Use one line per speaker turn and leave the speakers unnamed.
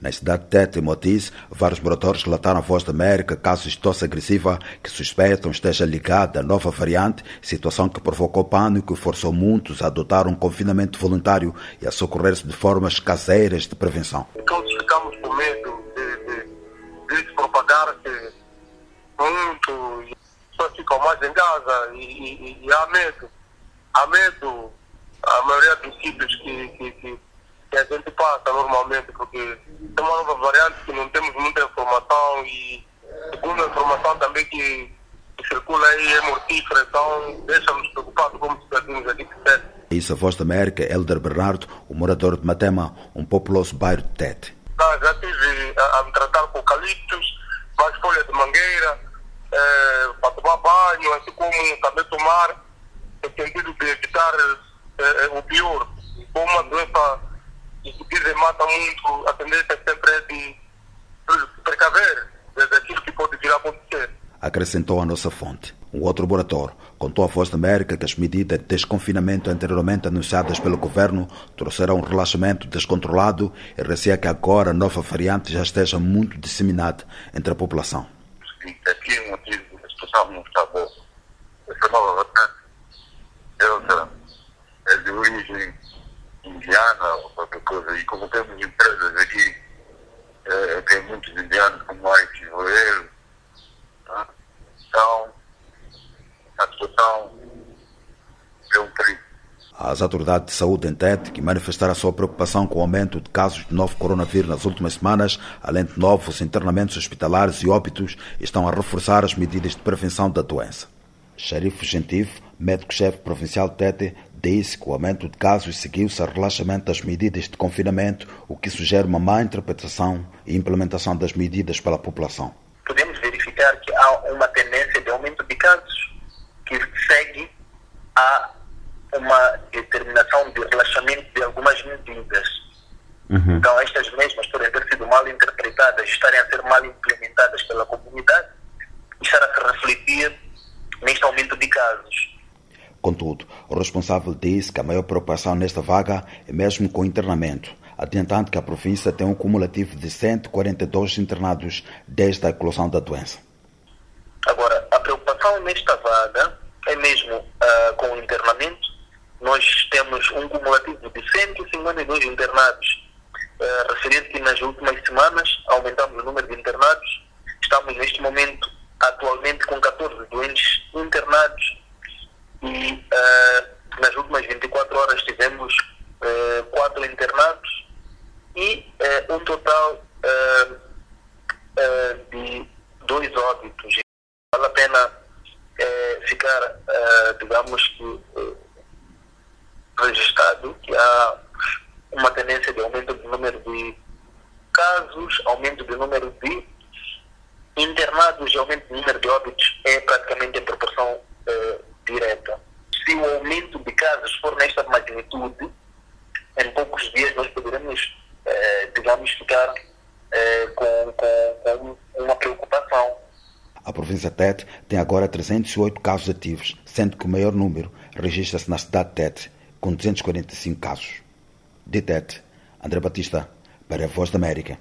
Na cidade de Tete vários moradores relataram à Voz da América casos de tosse agressiva que suspeitam esteja ligada à nova variante, situação que provocou pânico e forçou muitos a adotar um confinamento voluntário e a socorrer-se de formas caseiras de prevenção.
Todos ficamos com medo de, de, de se propagar-se muito, só ficam mais em casa e, e, e há medo. Há medo, a maioria dos sítios que, que, que que a gente passa normalmente, porque é uma nova variante que não temos muita informação e segundo a informação também que, que circula aí é mortífera, então deixa-nos preocupados como cidadãos aqui de Tete.
Isso a voz da América, Elder Bernardo, o morador de Matema, um populoso bairro de Tete.
Ah, já estive a, a, me tratar com eucaliptos, mais folha de mangueira, é, para tomar banho, assim como também tomar, no sentido de evitar é, o pior. Com uma doença e mata muito, a tendência sempre é de precaver daquilo que pode vir a acontecer.
Acrescentou a nossa fonte. Um outro laboratório contou à Voz da América que as medidas de desconfinamento anteriormente anunciadas pelo governo trouxeram um relaxamento descontrolado e receia que agora a nova variante já esteja muito disseminada entre a população.
Aqui o motivo, a situação não está boa. Essa nova variante é de origem indiana ou qualquer coisa. E como temos empresas aqui, é, tem muitos indianos como Mike Joelho, né? então a situação é um perigo.
As autoridades de saúde em Tete, que manifestaram a sua preocupação com o aumento de casos de novo coronavírus nas últimas semanas, além de novos internamentos hospitalares e óbitos, estão a reforçar as medidas de prevenção da doença. Xerife Gentif, médico-chefe provincial de Tete, disse que o aumento de casos seguiu-se ao relaxamento das medidas de confinamento, o que sugere uma má interpretação e implementação das medidas pela população.
Podemos verificar que há uma tendência de aumento de casos que segue a uma determinação de relaxamento de algumas medidas. Uhum. Então, estas mesmas podem ter sido mal interpretadas, estarem a ser mal implementadas pela comunidade e estar a se refletir neste aumento de casos.
Contudo, o responsável disse que a maior preocupação nesta vaga é mesmo com o internamento, adiantando que a província tem um cumulativo de 142 internados desde a eclosão da doença.
Agora, a preocupação nesta vaga é mesmo uh, com o internamento. Nós temos um cumulativo de 152 internados. Uh, referente que nas últimas semanas aumentamos o número de internados. Estamos neste momento atualmente com 14 doentes internados e uh, nas últimas 24 horas tivemos uh, quatro internados e uh, um total de dois óbitos. Vale a pena ficar, digamos que, registrado que há uma tendência de aumento do número de casos, aumento do número de internados e aumento do número de óbitos é praticamente em proporção direta. Se o aumento de casos em poucos dias nós poderemos, eh, digamos, ficar eh, com, com, com uma preocupação.
A província Tete tem agora 308 casos ativos, sendo que o maior número registra-se na cidade de Tete, com 245 casos. De Tete, André Batista, para a Voz da América.